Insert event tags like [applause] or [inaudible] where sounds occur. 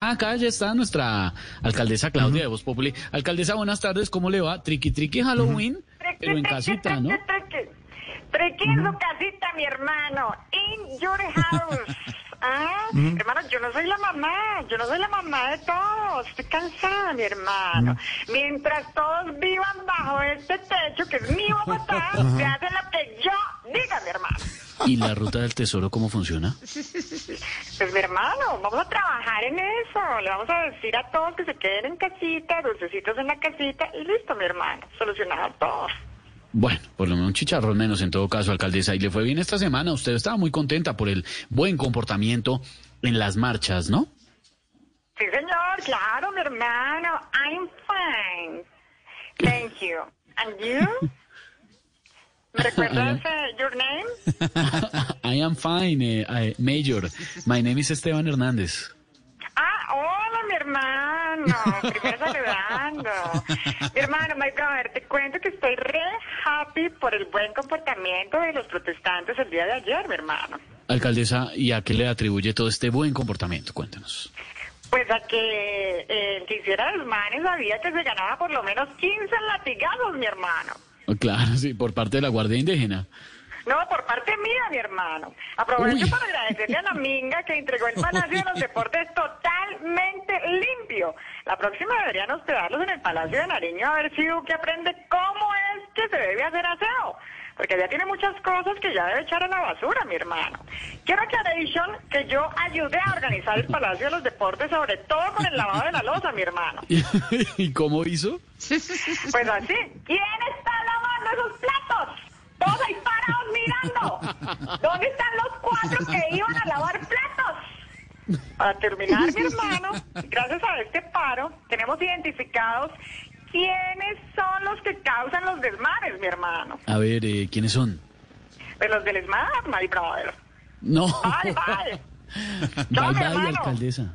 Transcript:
Acá ya está nuestra alcaldesa Claudia de Voz Populi. Alcaldesa, buenas tardes, ¿cómo le va? Triqui triqui Halloween, pero en casita, ¿no? Triqui en su casita, mi hermano. In your [laughs] house. Ah, hermano, yo no soy la mamá, yo no soy la mamá de todos, estoy cansada, mi hermano. Mientras todos vivan bajo este techo, que es mi Bogotá, se hacen lo que yo diga, mi hermano. ¿Y la ruta del tesoro cómo funciona? [laughs] Pues mi hermano, vamos a trabajar en eso. Le vamos a decir a todos que se queden en casita, dulcecitos en la casita y listo, mi hermano. Solucionado todo. Bueno, por lo menos un chicharrón menos en todo caso, alcaldesa. Y le fue bien esta semana. Usted estaba muy contenta por el buen comportamiento en las marchas, ¿no? Sí, señor, claro, mi hermano. I'm fine. Thank you. And you? [laughs] ¿Me recuerdas uh, your name? [laughs] I am fine, eh, eh, Major. My name is Esteban Hernández. Ah, hola, mi hermano. Primero [laughs] saludando. mi hermano, my brother, te cuento que estoy re happy por el buen comportamiento de los protestantes el día de ayer, mi hermano. Alcaldesa, ¿y a qué le atribuye todo este buen comportamiento? Cuéntanos. Pues a que el que hiciera los manes sabía que se ganaba por lo menos 15 latigazos, mi hermano. Claro, sí, por parte de la Guardia Indígena. No, por parte mía, mi hermano. Aprovecho Uy. para agradecerle a la Minga que entregó el Palacio de los Deportes totalmente limpio. La próxima deberían hospedarlos en el Palacio de Nariño a ver si Duque aprende cómo es que se debe hacer aseo. Porque ya tiene muchas cosas que ya debe echar a la basura, mi hermano. Quiero aclaration que yo ayudé a organizar el Palacio de los Deportes, sobre todo con el lavado de la losa, mi hermano. [laughs] ¿Y cómo hizo? [laughs] Pues así, ¿quién está lavando esos platos? Todos ahí parados mirando. ¿Dónde están los cuatro que iban a lavar platos? Para terminar, mi hermano, gracias a este paro, tenemos identificados quiénes son los que causan los desmanes, mi hermano. A ver, eh, ¿quiénes son? Pues los del desmar, my brother. No. Bye, bye. Bye, bye, alcaldesa.